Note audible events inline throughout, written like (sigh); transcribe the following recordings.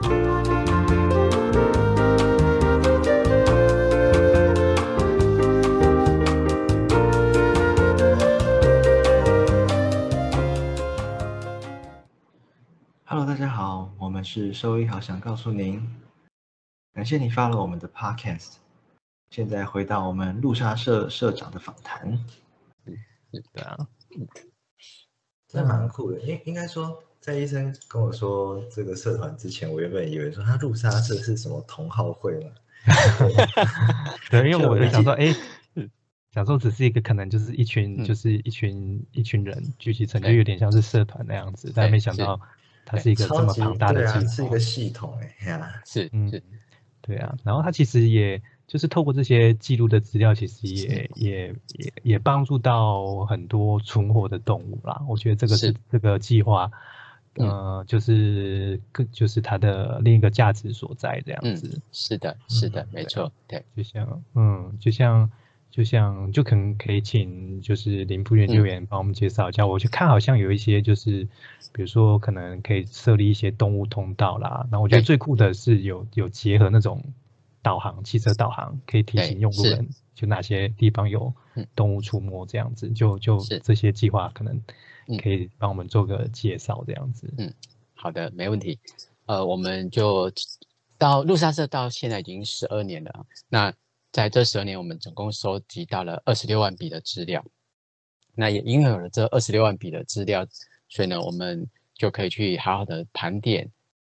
Hello，大家好，我们是兽医好想告诉您，感谢你发了我们的 Podcast。现在回到我们陆沙社社长的访谈，对啊，真蛮酷的。应应该说，在医生跟我说这个社团之前，我原本以为说他路沙社是什么同好会嘛。(laughs) 对，因为我就想说，哎，想说只是一个可能就是一群就是一群一群人聚集成，就有点像是社团那样子，但没想到它是一个这么庞大的系统，是一个系统哎呀，是嗯是，对啊，然后它其实也。就是透过这些记录的资料，其实也也也也帮助到很多存活的动物啦。我觉得这个是这个计划，呃，就是个就是它的另一个价值所在，这样子。是的，是的，没错，对。就像，嗯，就像就像就可能可以请就是林部研究员帮我们介绍一下。我去看好像有一些就是，比如说可能可以设立一些动物通道啦。然后我觉得最酷的是有有结合那种。导航，汽车导航可以提醒用路人，就哪些地方有动物出没，这样子，就就这些计划可能可以帮我们做个介绍，这样子。嗯，好的，没问题。呃，我们就到路沙社到现在已经十二年了。那在这十二年，我们总共收集到了二十六万笔的资料。那也因为有了这二十六万笔的资料，所以呢，我们就可以去好好的盘点。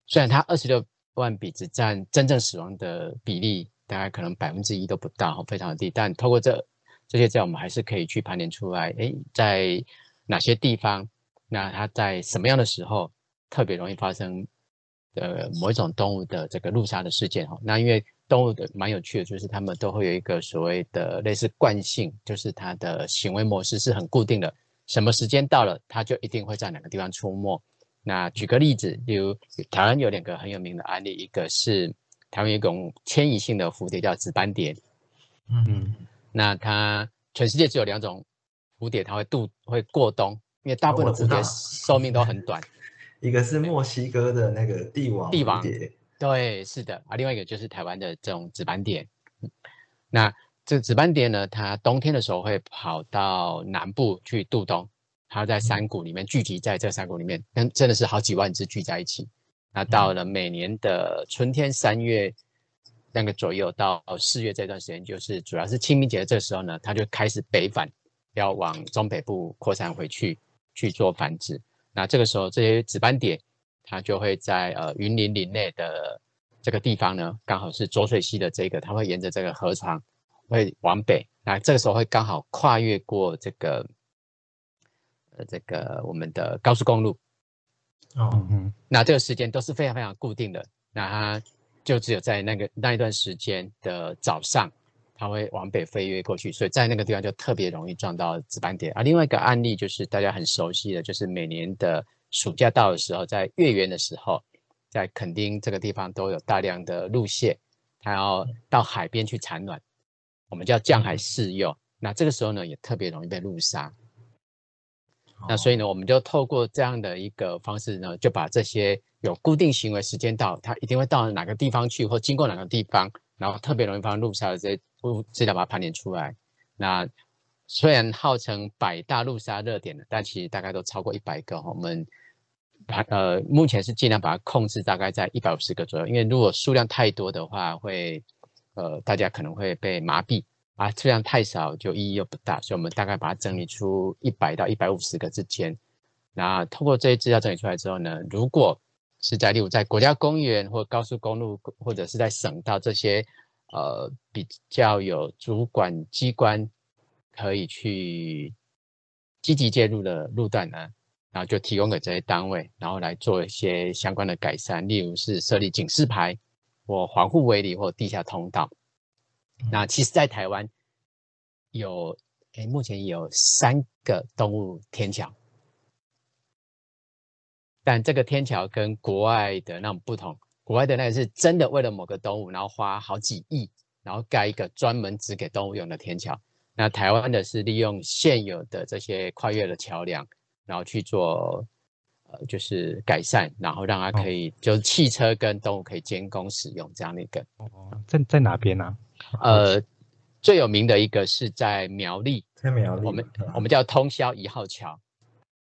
虽然它二十六。万笔只占真正死亡的比例，大概可能百分之一都不到，非常的低。但透过这这些资料，我们还是可以去盘点出来，哎，在哪些地方，那它在什么样的时候特别容易发生呃某一种动物的这个路杀的事件哈？那因为动物的蛮有趣的，就是它们都会有一个所谓的类似惯性，就是它的行为模式是很固定的，什么时间到了，它就一定会在哪个地方出没。那举个例子，例如台湾有两个很有名的案例，一个是台湾有一种迁移性的蝴蝶叫紫斑蝶，嗯嗯，那它全世界只有两种蝴蝶，它会度会过冬，因为大部分的蝴蝶寿命都很短，(laughs) 一个是墨西哥的那个帝王帝王蝶，对，是的，啊，另外一个就是台湾的这种紫斑蝶，那这紫斑蝶呢，它冬天的时候会跑到南部去度冬。它在山谷里面聚集，在这山谷里面，跟真的是好几万只聚在一起。那到了每年的春天三月那个左右到四月这段时间，就是主要是清明节的这时候呢，它就开始北返，要往中北部扩散回去去做繁殖。那这个时候，这些紫斑蝶它就会在呃云林林内的这个地方呢，刚好是浊水溪的这个，它会沿着这个河床会往北。那这个时候会刚好跨越过这个。呃，这个我们的高速公路，哦，嗯，那这个时间都是非常非常固定的，那它就只有在那个那一段时间的早上，它会往北飞跃过去，所以在那个地方就特别容易撞到紫斑蝶。啊，另外一个案例就是大家很熟悉的，就是每年的暑假到的时候，在月圆的时候，在垦丁这个地方都有大量的鹿蟹，它要到海边去产卵，我们叫降海试幼，那这个时候呢，也特别容易被路杀。那所以呢，我们就透过这样的一个方式呢，就把这些有固定行为时间到，它一定会到哪个地方去，或经过哪个地方，然后特别容易发生路杀的这些物资料，把它盘点出来。那虽然号称百大路杀热点的，但其实大概都超过一百个。我们把呃目前是尽量把它控制大概在一百五十个左右，因为如果数量太多的话，会呃大家可能会被麻痹。啊，数量太少就意义又不大，所以我们大概把它整理出一百到一百五十个之间。那通过这些资料整理出来之后呢，如果是在例如在国家公园或高速公路，或者是在省道这些呃比较有主管机关可以去积极介入的路段呢，然后就提供给这些单位，然后来做一些相关的改善，例如是设立警示牌或防护围篱或地下通道。那其实，在台湾有，哎，目前有三个动物天桥，但这个天桥跟国外的那种不同，国外的那个是真的为了某个动物，然后花好几亿，然后盖一个专门只给动物用的天桥。那台湾的是利用现有的这些跨越的桥梁，然后去做，呃就是改善，然后让它可以就是汽车跟动物可以兼工使用这样的一个。哦，在在哪边呢？呃，最有名的一个是在苗栗，在苗栗，我们我们叫通霄一号桥，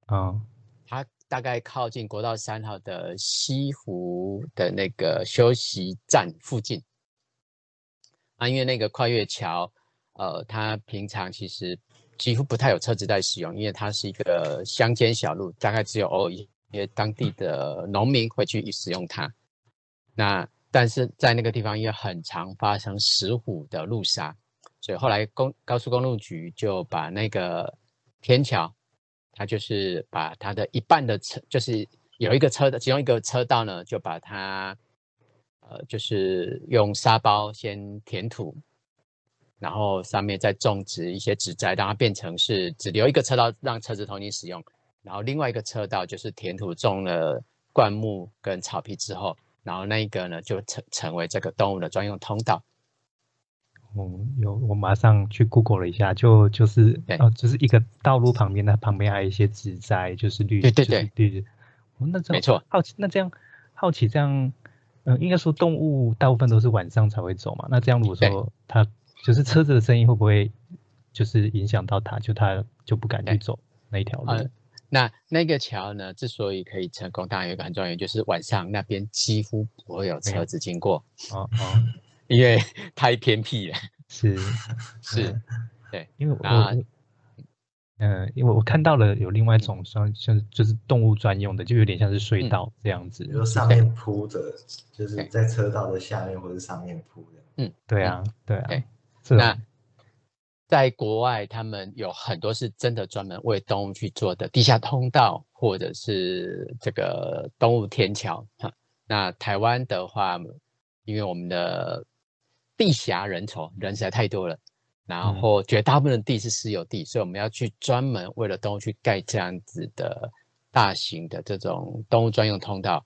啊，它大概靠近国道三号的西湖的那个休息站附近。啊，因为那个跨越桥，呃，它平常其实几乎不太有车子在使用，因为它是一个乡间小路，大概只有偶尔一些当地的农民会去使用它。那但是在那个地方，因为很常发生石虎的路杀，所以后来公高速公路局就把那个天桥，它就是把它的一半的车，就是有一个车的其中一个车道呢，就把它。呃，就是用沙包先填土，然后上面再种植一些植栽，让它变成是只留一个车道让车子通行使用，然后另外一个车道就是填土种了灌木跟草皮之后，然后那一个呢就成成为这个动物的专用通道。哦，有，我马上去 Google 了一下，就就是哦，就是一个道路旁边，它旁边还有一些植栽，就是绿，对对对绿。哦，那这没错。好奇，那这样好奇这样。嗯，应该说动物大部分都是晚上才会走嘛。那这样如果说它就是车子的声音会不会就是影响到它，就它就不敢去走那一条路？那那个桥呢，之所以可以成功，当然有一个很重要原因，就是晚上那边几乎不会有车子经过。哦哦，因为太偏僻了。是 (laughs) 是，对，因为我。嗯，因为我看到了有另外一种像像就是动物专用的，就有点像是隧道这样子，比如上面铺的，就是在车道的下面或者上面铺的。嗯，对啊，对啊。那在国外，他们有很多是真的专门为动物去做的地下通道，或者是这个动物天桥。哈，那台湾的话，因为我们的地狭人稠，人实在太多了。然后绝大部分的地是私有地，所以我们要去专门为了动物去盖这样子的大型的这种动物专用通道，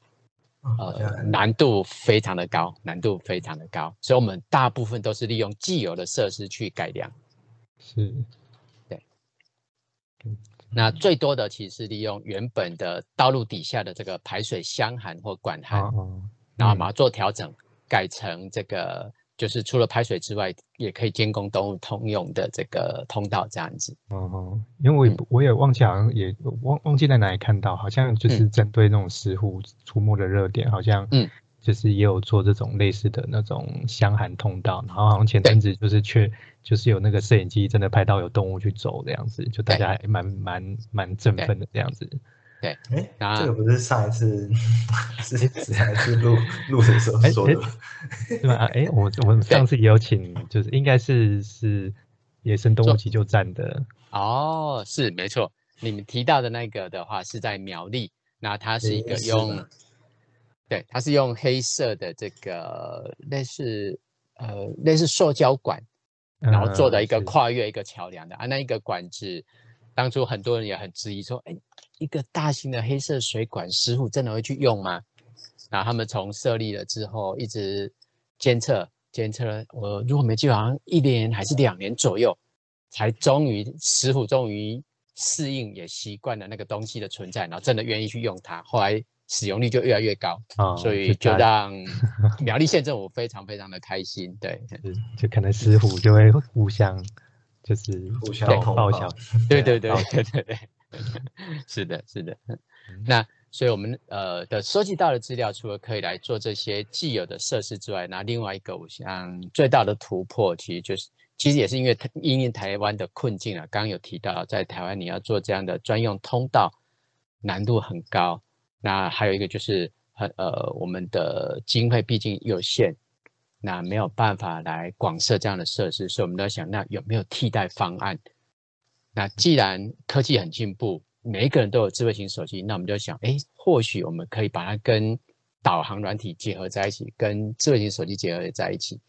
呃，难度非常的高，难度非常的高，所以我们大部分都是利用既有的设施去改良。是，对。那最多的其实是利用原本的道路底下的这个排水箱涵或管涵，然后把它做调整，改成这个。就是除了排水之外，也可以监工动物通用的这个通道这样子。哦，因为我也我也忘记好像也忘忘记在哪里看到，好像就是针对那种石虎出没的热点，好像嗯，就是也有做这种类似的那种相涵通道。然后好像前阵子就是却就是有那个摄影机真的拍到有动物去走这样子，就大家还蛮蛮蛮振奋的这样子。对，哎，这个不是上一次是 (laughs) 上一次录录的时候说的，是吗？哎，我我们上次也有请，就是应该是是野生动物急救站的。哦，是没错，你们提到的那个的话是在苗栗，那它是一个用，对，它是用黑色的这个类似呃类似塑胶管，然后做的一个跨越一个桥梁的啊，那一个管子，当初很多人也很质疑说，哎。一个大型的黑色水管，师傅真的会去用吗？然后他们从设立了之后，一直监测监测，我如果没记错，好像一年还是两年左右，才终于师傅终于适应也习惯了那个东西的存在，然后真的愿意去用它。后来使用率就越来越高，所以就让 (laughs) 苗栗县政府非常非常的开心。对，就可能师傅就会互相就是互相报销，(laughs) 对对对对对对。(laughs) 是的，是的。(laughs) 那所以我们呃的收集到的资料，除了可以来做这些既有的设施之外，那另外一个我想最大的突破，其实就是其实也是因为因应台湾的困境啊。刚刚有提到，在台湾你要做这样的专用通道，难度很高。那还有一个就是很呃我们的经费毕竟有限，那没有办法来广设这样的设施，所以我们都在想，那有没有替代方案？那既然科技很进步，每一个人都有智慧型手机，那我们就想，哎，或许我们可以把它跟导航软体结合在一起，跟智慧型手机结合在一起。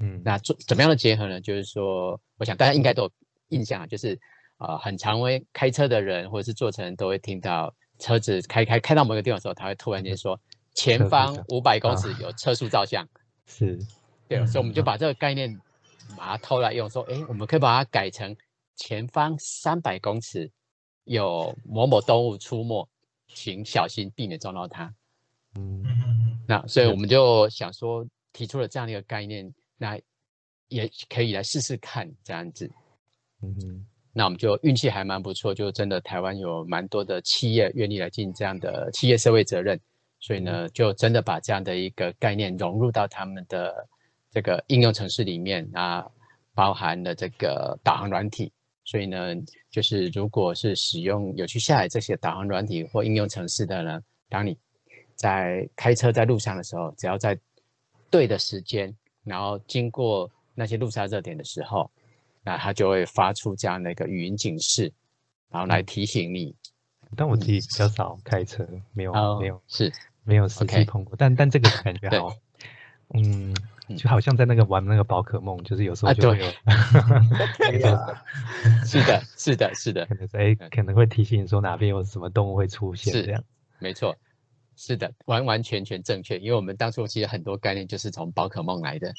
嗯，那做怎么样的结合呢？就是说，我想大家应该都有印象，就是呃，很常为开车的人或者是坐车人都会听到车子开开开到某个地方的时候，他会突然间说前方五百公尺有车速照相。是，对，所以我们就把这个概念把它偷来用，说，哎，我们可以把它改成。前方三百公尺有某某动物出没，请小心避免撞到它。嗯嗯那所以我们就想说，提出了这样的一个概念，那也可以来试试看这样子。嗯哼那我们就运气还蛮不错，就真的台湾有蛮多的企业愿意来进这样的企业社会责任，所以呢，就真的把这样的一个概念融入到他们的这个应用程式里面啊，包含了这个导航软体。所以呢，就是如果是使用有去下载这些导航软体或应用程式的呢，当你在开车在路上的时候，只要在对的时间，然后经过那些路杀热点的时候，那它就会发出这样的一个语音警示，然后来提醒你。但我自己比较少开车，没有、哦没有是没有实际碰过，但但这个感觉 (laughs) 对好，嗯，嗯就好像在那个玩那个宝可梦，就是有时候啊就会对有，(laughs) (laughs) 是的，是的，是的。可，能是哎可能会提醒你说哪边有什么动物会出现是这样。没错，是的，完完全全正确。因为我们当初其实很多概念就是从宝可梦来的。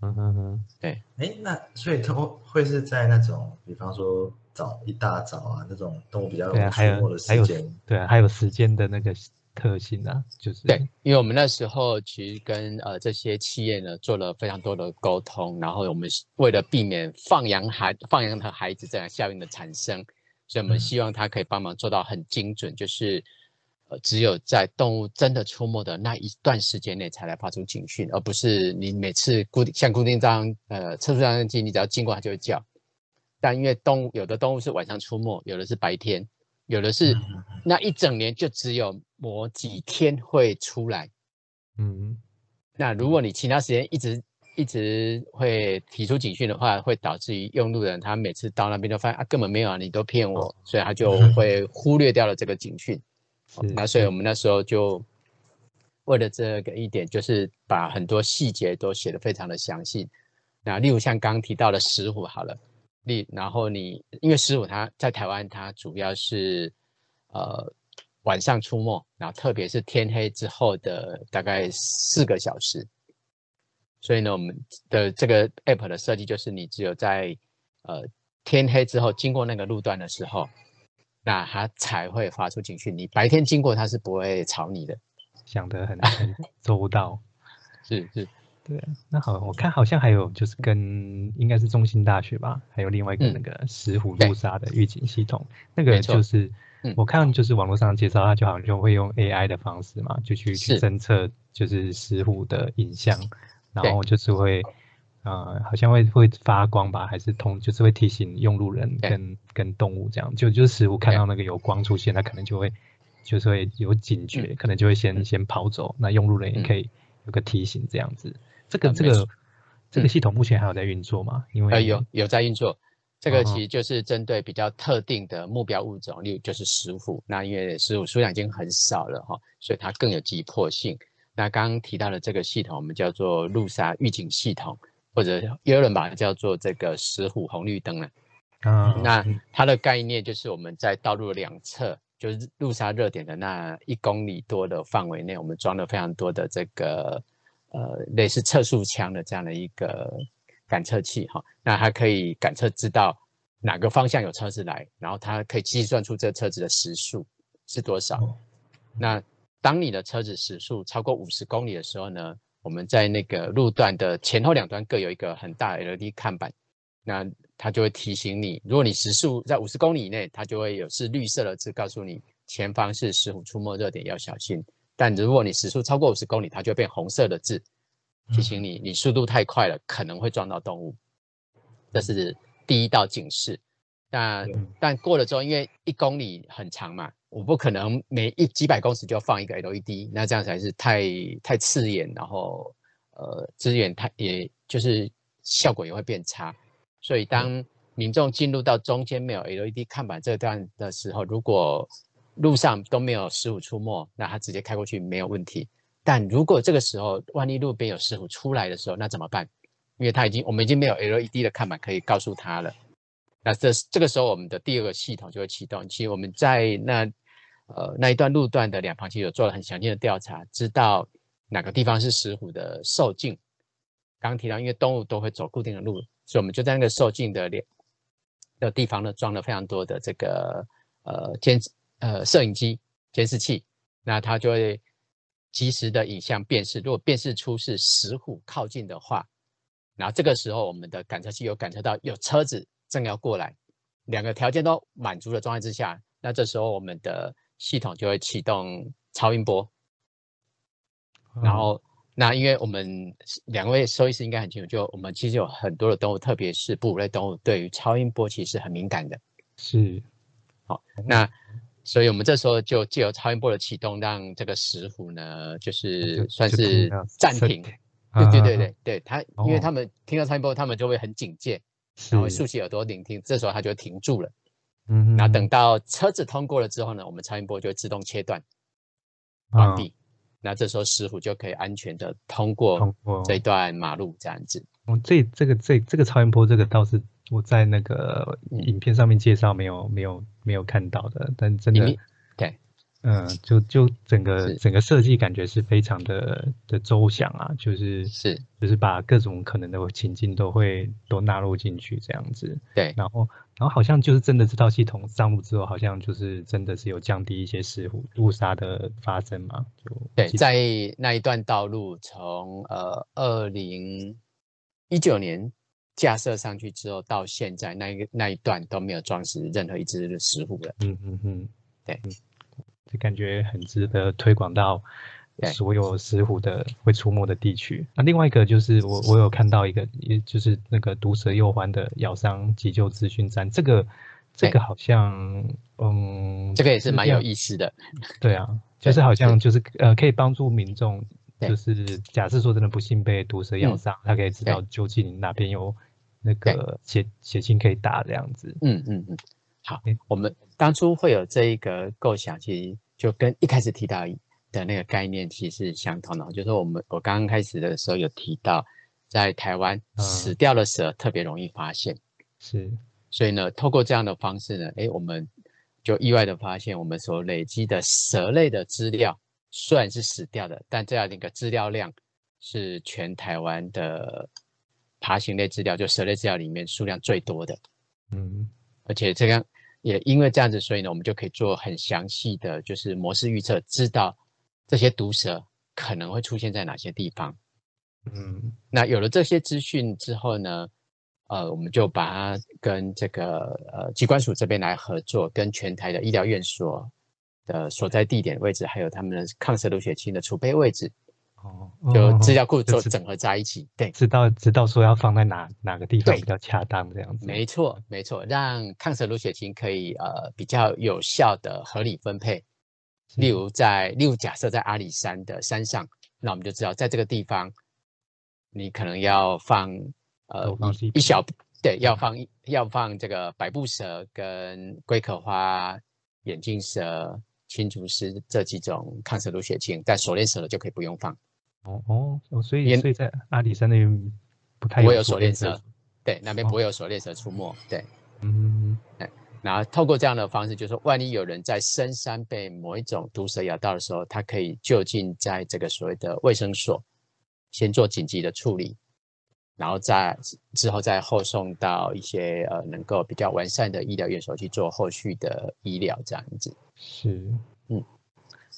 嗯哼哼，哎，那所以都会是在那种，比方说早一大早啊，那种动物比较对啊，还出没的有还有时间，对啊，还有时间的那个特性啊，就是对，因为我们那时候其实跟呃这些企业呢做了非常多的沟通，然后我们为了避免放羊孩放羊的孩子这样效应的产生，所以我们嗯希望他可以帮忙做到很精准，就是呃只有在动物真的出没的那一段时间内才来发出警讯，而不是你每次固定像固定这样呃测速照相机，你只要经过它就会叫。但因为动物有的动物是晚上出没，有的是白天，有的是嗯那一整年就只有某几天会出来。嗯那如果你其他时间一直一直会提出警讯的话，会导致于用路人他每次到那边就发现啊根本没有啊，你都骗我，所以他就 (laughs) 会忽略掉了这个警讯。那所以我们那时候就为了这个一点，就是把很多细节都写得非常的详细。那例如像刚刚提到的石虎好了，例然后你因为石虎它在台湾它主要是呃晚上出没，然后特别是天黑之后的大概四个小时。所以呢，我们的这个 app 的设计就是你只有在呃天黑之后经过那个路段的时候，那它才会发出警讯。你白天经过它是不会吵你的。想得很很周到。是 (laughs) 是，对啊，那好，我看好像还有就是跟应该是中兴大学吧，还有另外一个嗯那个石虎路杀的预警系统，那个就是嗯我看就是网络上介绍，它就好像就会用 AI 的方式嘛，就去去侦测就是石虎的影像，然后就是会呃好像会会发光吧，还是通就是会提醒用路人跟跟动物这样，就就是石虎看到那个有光出现，它可能就会就是会有警觉，可能就会先嗯先跑走，那用路人也嗯可以有个提醒这样子。这个这个这个嗯系统目前还有在运作吗？因为呃有有在运作。这个其实就是针对比较特定的目标物种，例如就是石虎。那因为石虎数量已经很少了哈，所以它更有急迫性。那刚刚提到的这个系统，我们叫做路杀预警系统，或者也有人把它叫做这个石虎红绿灯了。啊，那它的概念就是我们在道路的两侧，就是路杀热点的那一公里多的范围内，我们装了非常多的这个呃类似测速枪的这样的一个感测器哈。那它可以感测知道哪个方向有车子来，然后它可以计算出这车子的时速是多少。哦那当你的车子时速超过五十公里的时候呢，我们在那个路段的前后两端各有一个很大的 LED 看板，那它就会提醒你，如果你时速在五十公里以内，它就会有是绿色的字告诉你前方是石虎出没热点，要小心。但如果你时速超过五十公里，它就会变红色的字，提醒你你速度太快了，可能会撞到动物。这是第一道警示。那但过了之后，因为一公里很长嘛，我不可能每一几百公尺就放一个 LED，那这样才是太太刺眼，然后呃资源太也就是效果也会变差。所以当民众进入到中间没有 LED 看板这段的时候，如果路上都没有石虎出没，那他直接开过去没有问题。但如果这个时候万一路边有石虎出来的时候，那怎么办？因为他已经我们已经没有 LED 的看板可以告诉他了。那这这个时候我们的第二个系统就会启动。其实我们在那呃那一段路段的两旁其实有做了很详尽的调查，知道哪个地方是石虎的受径。刚提到，因为动物都会走固定的路，所以我们就在那个受径的两的地方呢装了非常多的这个呃监呃摄影机，监视器，那它就会及时的影像辨识，如果辨识出是石虎靠近的话，然后这个时候我们的感测器有感测到有车子正要过来，两个条件都满足的状态之下，那这时候我们的系统就会启动超音波，然后。那因为我们两位收音师应该很清楚，就我们其实有很多的动物，特别是哺乳类动物，对于超音波其实很敏感的。是，好，那所以我们这时候就借由超音波的启动，让这个石虎呢，就是算是暂停。对对对对对，他因为他们听到超音波，他们就会很警戒，然后竖起耳朵聆听，这时候他就停住了。嗯，那等到车子通过了之后呢，我们超音波就会自动切断，关闭。那这时候师傅就可以安全的通过这段马路这样子。哦，这这个这这个超音波这个倒是我在那个影片上面介绍没有没有没有看到的，但真的对。嗯，就就整个整个设计感觉是非常的的周详啊，就是是就是把各种可能的情境都会都纳入进去这样子。对，然后然后好像就是真的这套系统上路之后，好像就是真的是有降低一些事故误杀的发生嘛？就对，在那一段道路从呃二零一九年架设上去之后到现在，那一个那一段都没有装饰任何一只的石虎了。嗯嗯嗯，对。就感觉很值得推广到所有石虎的会出没的地区。那另外一个就是我我有看到一个，也就是那个毒蛇右环的咬伤急救资讯站，这个这个好像嗯，这个也是蛮有意思的。对啊，(laughs) 就是好像就是呃可以帮助民众，就是假设说真的不幸被毒蛇咬伤，他可以知道究竟哪边有那个写写信可以打这样子。嗯嗯嗯。好，我们当初会有这一个构想，其实就跟一开始提到的那个概念其实是相同的。就是我们我刚刚开始的时候有提到，在台湾死掉的蛇特别容易发现，是，所以呢，透过这样的方式呢，哎，我们就意外的发现，我们所累积的蛇类的资料虽然是死掉的，但这样的一个资料量是全台湾的爬行类资料，就蛇类资料里面数量最多的。嗯，而且这样。也因为这样子，所以呢，我们就可以做很详细的就是模式预测，知道这些毒蛇可能会出现在哪些地方。嗯，那有了这些资讯之后呢，呃，我们就把它跟这个呃机关署这边来合作，跟全台的医疗院所的所在地点位置，还有他们的抗蛇毒血清的储备位置。哦，就资料库做整合在一起，对，知道知道说要放在哪哪个地方比较恰当这样子。没错没错，让抗蛇毒血清可以呃比较有效的合理分配。例如在例如假设在阿里山的山上，那我们就知道在这个地方，你可能要放呃一小对要放要放这个百步蛇跟龟壳花眼镜蛇、青竹丝这几种抗蛇毒血清，但锁链蛇的就可以不用放。哦哦，所以所以在阿里山那边不太会有锁链蛇，对，那边不会有锁链蛇出没，对，嗯，哎，然后透过这样的方式，就是说，万一有人在深山被某一种毒蛇咬到的时候，他可以就近在这个所谓的卫生所先做紧急的处理，然后再之后再后送到一些呃能够比较完善的医疗院所去做后续的医疗，这样子是，嗯，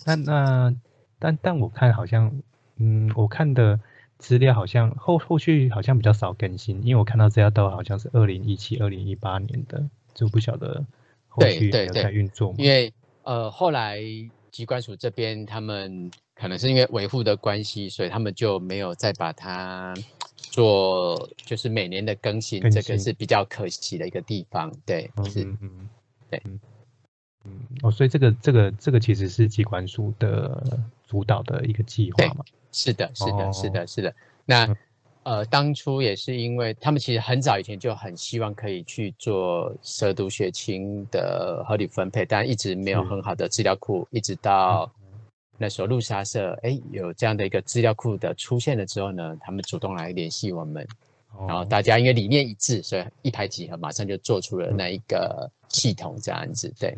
那那但但我看好像。嗯，我看的资料好像后后续好像比较少更新，因为我看到这家都好像是二零一七、二零一八年的，就不晓得后续有在运作吗？因为呃后来机关署这边他们可能是因为维护的关系，所以他们就没有再把它做，就是每年的更新，这个是比较可惜的一个地方。对，是，嗯，对。嗯哦，所以这个这个这个其实是机关署的主导的一个计划嘛？是的，是的，是的，是的。那呃，当初也是因为他们其实很早以前就很希望可以去做蛇毒血清的合理分配，但一直没有很好的资料库，一直到那时候路沙社哎有这样的一个资料库的出现了之后呢，他们主动来联系我们，然后大家因为理念一致，所以一拍即合，马上就做出了那一个系统这样子，对。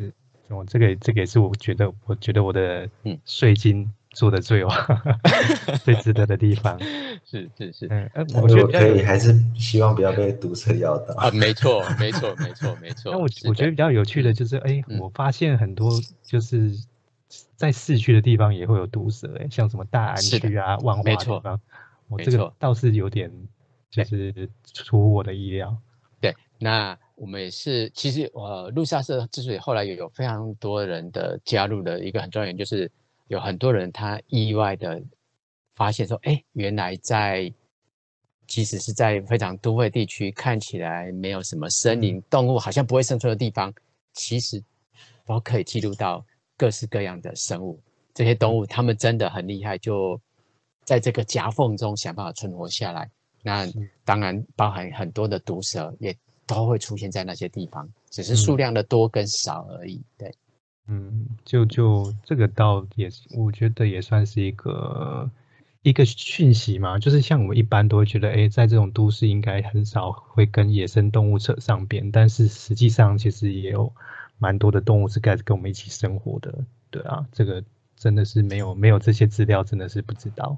哦，这个这个也是我觉得，我觉得我的嗯税金做的最哇 (laughs) 最值得的地方。(laughs) 是是是，嗯，我觉得可以，还是希望不要被毒蛇咬到啊。没错没错没错没错。那我我觉得比较有趣的就是，哎，我发现很多就是在市区的地方也会有毒蛇，哎，像什么大安区啊、万华地方，我这个倒是有点就是出乎我的意料。对，那我们也是，其实呃，路沙社之所以后来也有非常多人的加入的一个很重要原因，就是有很多人他意外的发现说，哎，原来在即使是在非常都会地区，看起来没有什么森林动物，好像不会生存的地方，其实都可以记录到各式各样的生物。这些动物它们真的很厉害，就在这个夹缝中想办法存活下来。那当然包含很多的毒蛇，也都会出现在那些地方，只是数量的多跟少而已。对，嗯，就就这个倒也是，我觉得也算是一个。一个讯息嘛，就是像我们一般都会觉得，哎，在这种都市应该很少会跟野生动物扯上边，但是实际上其实也有蛮多的动物是该跟我们一起生活的，对啊，这个真的是没有没有这些资料，真的是不知道。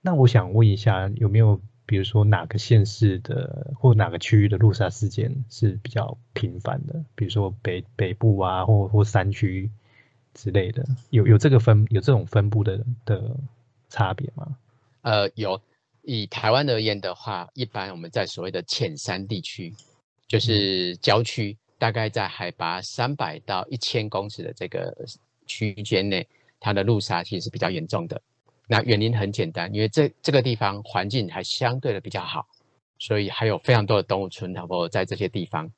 那我想问一下，有没有比如说哪个县市的或哪个区域的路杀事件是比较频繁的？比如说北北部啊，或或山区之类的，有有这个分有这种分布的的差别吗？呃，有以台湾而言的话，一般我们在所谓的浅山地区，就是郊区，大概在海拔三百到一千公尺的这个区间内，它的路杀其实是比较严重的。那原因很简单，因为这这个地方环境还相对的比较好，所以还有非常多的动物存活在这些地方。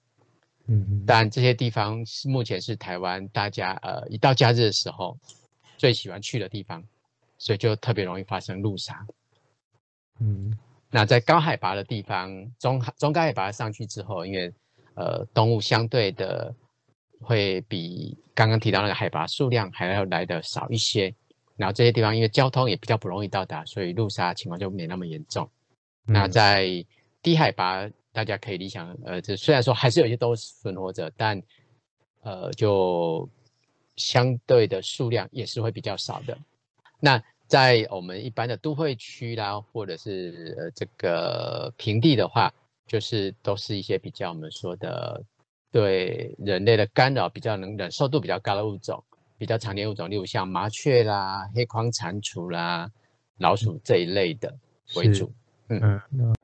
嗯，但这些地方是目前是台湾大家呃一到假日的时候最喜欢去的地方。所以就特别容易发生路杀。嗯，那在高海拔的地方，中中高海拔上去之后，因为呃动物相对的会比刚刚提到那个海拔数量还要来的少一些，然后这些地方因为交通也比较不容易到达，所以路杀情况就没那么严重。那在低海拔，大家可以理想，呃，这虽然说还是有些都是存活者，但呃就相对的数量也是会比较少的。那在我们一般的都会区啦，或者是呃这个平地的话，就是都是一些比较我们说的对人类的干扰比较能忍受度比较高的物种，比较常见物种，例如像麻雀啦、黑框蟾蜍啦、老鼠这一类的为主。嗯嗯，